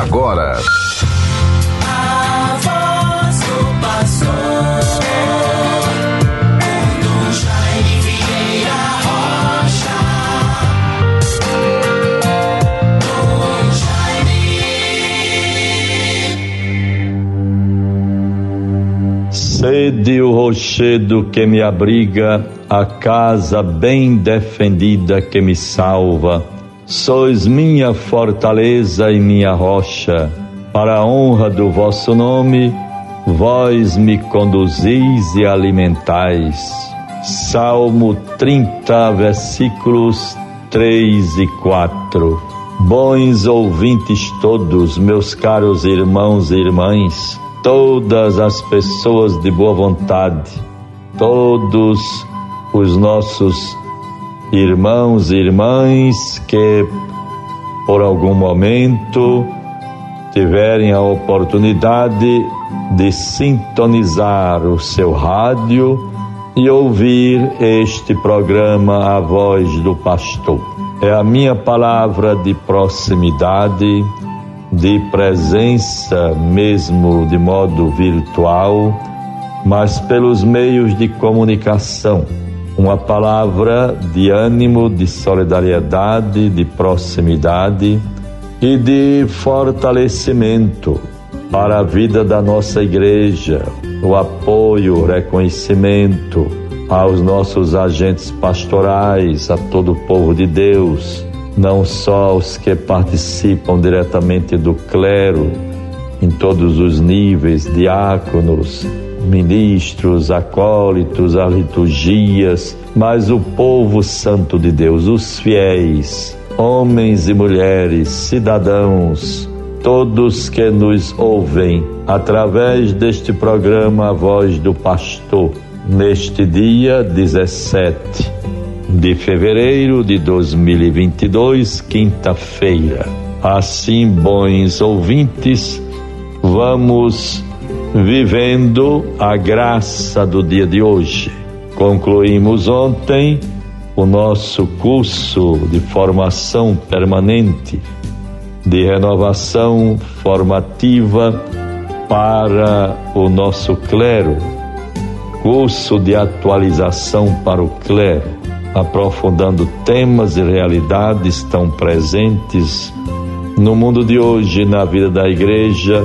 agora. Sede o rochedo que me abriga, a casa bem defendida que me salva. Sois minha fortaleza e minha rocha. Para a honra do vosso nome, vós me conduzis e alimentais. Salmo 30, versículos 3 e 4. Bons ouvintes todos, meus caros irmãos e irmãs, todas as pessoas de boa vontade, todos os nossos irmãos e irmãs que por algum momento tiverem a oportunidade de sintonizar o seu rádio e ouvir este programa A Voz do Pastor. É a minha palavra de proximidade, de presença mesmo de modo virtual, mas pelos meios de comunicação uma palavra de ânimo, de solidariedade, de proximidade e de fortalecimento para a vida da nossa igreja, o apoio, o reconhecimento aos nossos agentes pastorais, a todo o povo de Deus, não só os que participam diretamente do clero, em todos os níveis, diáconos, ministros, acólitos, as liturgias, mas o povo santo de Deus, os fiéis, homens e mulheres, cidadãos, todos que nos ouvem através deste programa A Voz do Pastor, neste dia 17 de fevereiro de 2022, quinta-feira. Assim, bons ouvintes, vamos vivendo a graça do dia de hoje. Concluímos ontem o nosso curso de formação permanente, de renovação formativa para o nosso clero, curso de atualização para o clero, aprofundando temas e realidades tão presentes no mundo de hoje, na vida da igreja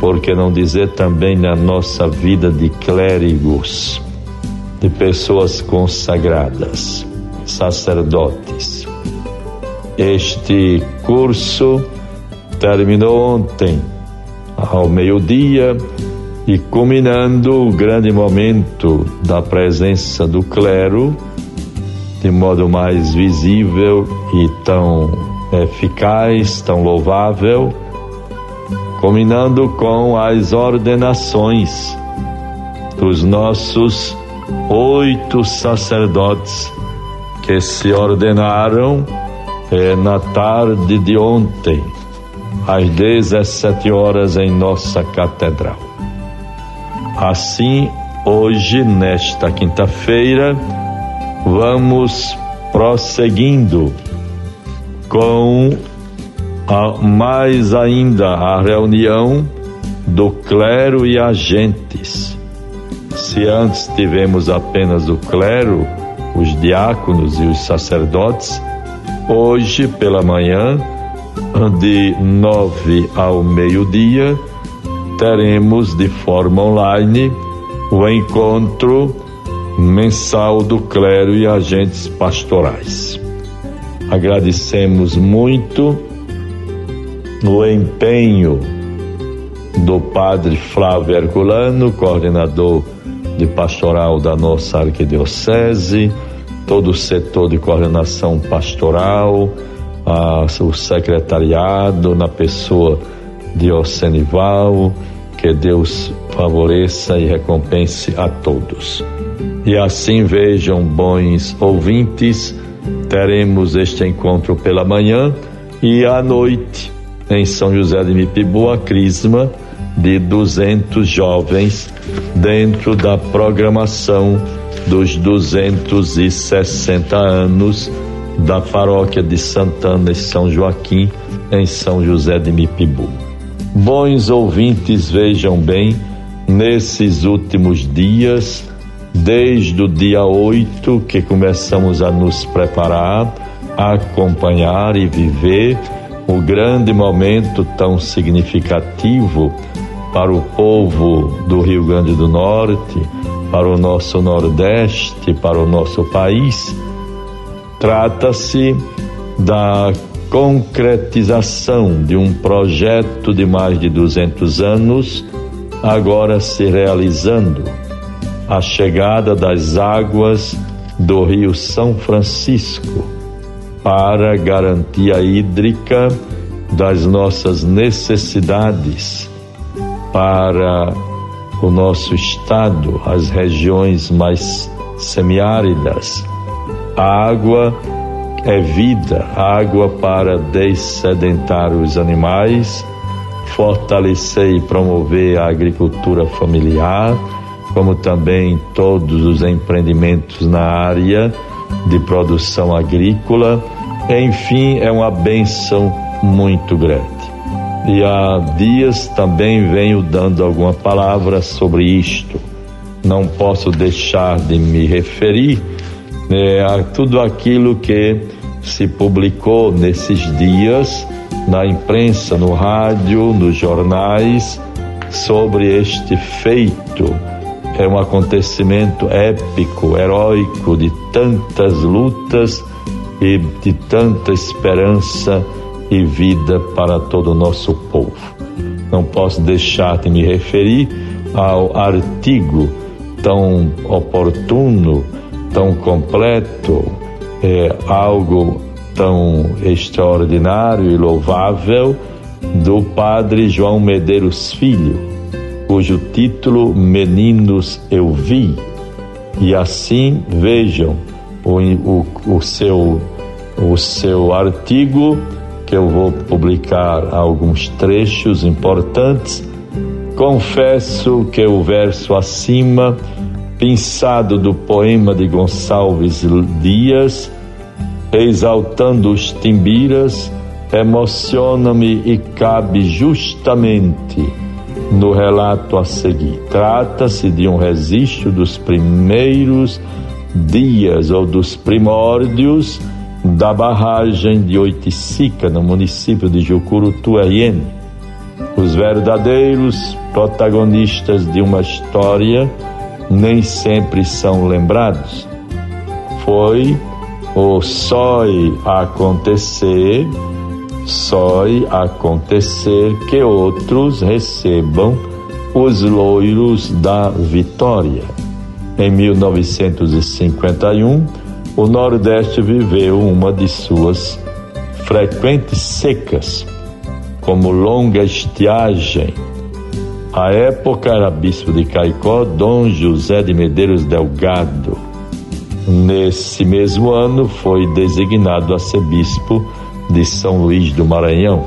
por que não dizer também na nossa vida de clérigos, de pessoas consagradas, sacerdotes. Este curso terminou ontem, ao meio-dia, e culminando o grande momento da presença do clero, de modo mais visível e tão eficaz, tão louvável combinando com as ordenações dos nossos oito sacerdotes que se ordenaram eh, na tarde de ontem, às 17 horas, em nossa catedral. Assim, hoje, nesta quinta-feira, vamos prosseguindo com a, mais ainda a reunião do clero e agentes. Se antes tivemos apenas o clero, os diáconos e os sacerdotes, hoje pela manhã, de nove ao meio-dia, teremos de forma online o encontro mensal do clero e agentes pastorais. Agradecemos muito no empenho do padre Flávio Herculano, coordenador de pastoral da nossa arquidiocese, todo o setor de coordenação pastoral, a, o secretariado na pessoa de Ocenival, que Deus favoreça e recompense a todos. E assim vejam, bons ouvintes, teremos este encontro pela manhã e à noite em São José de Mipibu a crisma de 200 jovens dentro da programação dos 260 anos da paróquia de Santana e São Joaquim, em São José de Mipibu. Bons ouvintes, vejam bem, nesses últimos dias, desde o dia 8 que começamos a nos preparar, a acompanhar e viver o grande momento tão significativo para o povo do Rio Grande do Norte, para o nosso Nordeste, para o nosso país. Trata-se da concretização de um projeto de mais de 200 anos, agora se realizando a chegada das águas do Rio São Francisco para garantia hídrica das nossas necessidades para o nosso estado, as regiões mais semiáridas. A água é vida, água para dessedentar os animais, fortalecer e promover a agricultura familiar, como também todos os empreendimentos na área de produção agrícola. Enfim, é uma benção muito grande e há dias também venho dando alguma palavra sobre isto. Não posso deixar de me referir né, a tudo aquilo que se publicou nesses dias na imprensa, no rádio, nos jornais sobre este feito. É um acontecimento épico, heróico, de tantas lutas e de tanta esperança e vida para todo o nosso povo. Não posso deixar de me referir ao artigo tão oportuno, tão completo, é, algo tão extraordinário e louvável do padre João Medeiros Filho, cujo título Meninos Eu Vi. E assim vejam o, o, o seu, o seu artigo que eu vou publicar alguns trechos importantes. Confesso que o verso acima, pensado do poema de Gonçalves Dias, exaltando os timbiras, emociona-me e cabe justamente no relato a seguir. Trata-se de um registro dos primeiros dias ou dos primórdios da barragem de Oiticica, no município de Jucurutu, RN. Os verdadeiros protagonistas de uma história nem sempre são lembrados. Foi o sói acontecer, sói acontecer que outros recebam os loiros da vitória. Em 1951, o Nordeste viveu uma de suas frequentes secas, como longa estiagem. A época era bispo de Caicó, Dom José de Medeiros Delgado. Nesse mesmo ano foi designado a ser bispo de São Luís do Maranhão.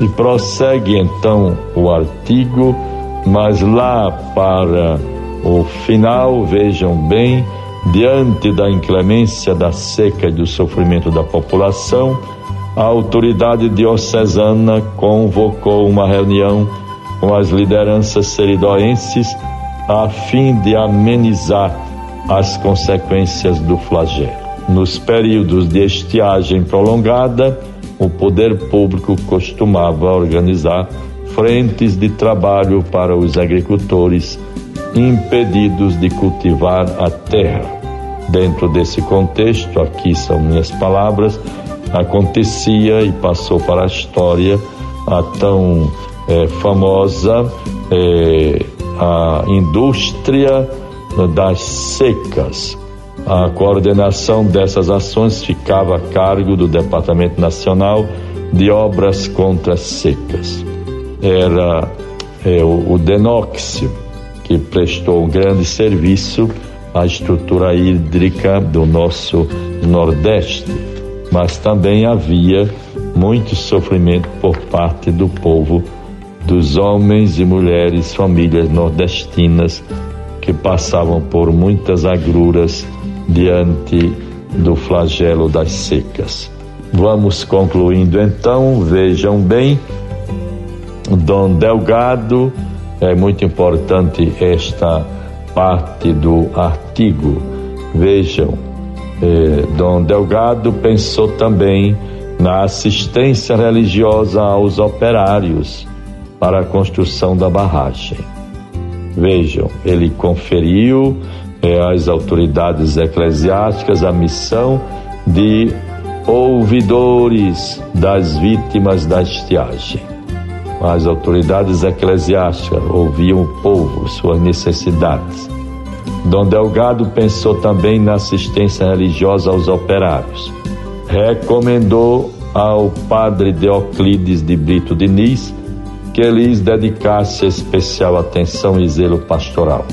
E prossegue então o artigo, mas lá para o final, vejam bem, Diante da inclemência da seca e do sofrimento da população, a autoridade diocesana convocou uma reunião com as lideranças seridoenses a fim de amenizar as consequências do flagelo. Nos períodos de estiagem prolongada, o poder público costumava organizar frentes de trabalho para os agricultores impedidos de cultivar a terra. Dentro desse contexto, aqui são minhas palavras, acontecia e passou para a história a tão é, famosa é, a indústria das secas. A coordenação dessas ações ficava a cargo do Departamento Nacional de Obras contra Secas. Era é, o, o Denóxio, que prestou um grande serviço à estrutura hídrica do nosso Nordeste, mas também havia muito sofrimento por parte do povo, dos homens e mulheres, famílias nordestinas que passavam por muitas agruras diante do flagelo das secas. Vamos concluindo então, vejam bem, Dom Delgado, é muito importante esta parte do artigo. Vejam, eh, Dom Delgado pensou também na assistência religiosa aos operários para a construção da barragem. Vejam, ele conferiu eh, às autoridades eclesiásticas a missão de ouvidores das vítimas da estiagem. As autoridades eclesiásticas ouviam o povo, suas necessidades. Dom Delgado pensou também na assistência religiosa aos operários. Recomendou ao padre Deoclides de Brito Diniz que lhes dedicasse especial atenção e zelo pastoral.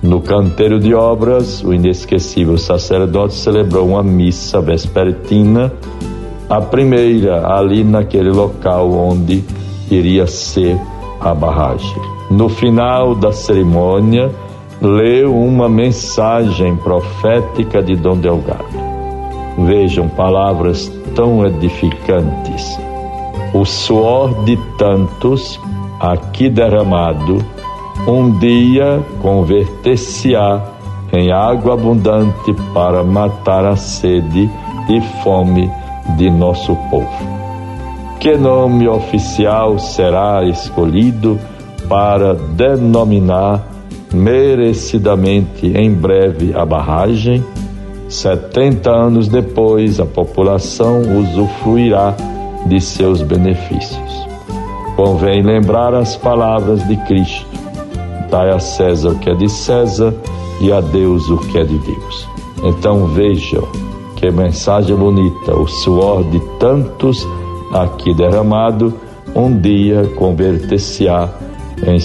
No canteiro de obras, o inesquecível sacerdote celebrou uma missa vespertina, a primeira ali naquele local onde iria ser a barragem. No final da cerimônia, leu uma mensagem profética de Dom Delgado. Vejam palavras tão edificantes. O suor de tantos aqui derramado um dia converter-se-á em água abundante para matar a sede e fome de nosso povo. Que nome oficial será escolhido para denominar merecidamente em breve a barragem? 70 anos depois, a população usufruirá de seus benefícios. Convém lembrar as palavras de Cristo: dai a César o que é de César e a Deus o que é de Deus. Então vejam que mensagem bonita, o suor de tantos aqui derramado, um dia converter-se-á em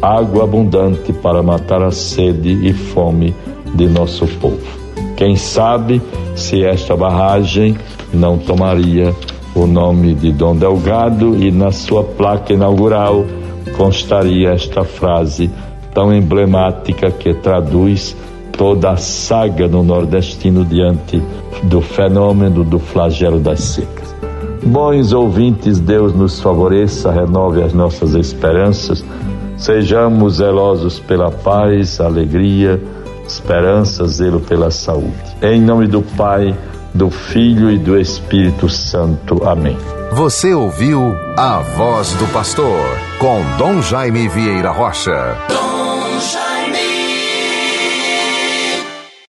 água abundante para matar a sede e fome de nosso povo. Quem sabe se esta barragem não tomaria o nome de Dom Delgado e na sua placa inaugural constaria esta frase tão emblemática que traduz toda a saga no nordestino diante do fenômeno do flagelo das secas. Bons ouvintes, Deus nos favoreça, renove as nossas esperanças, sejamos zelosos pela paz, alegria, esperança, zelo pela saúde. Em nome do Pai, do Filho e do Espírito Santo. Amém. Você ouviu a voz do pastor com Dom Jaime Vieira Rocha.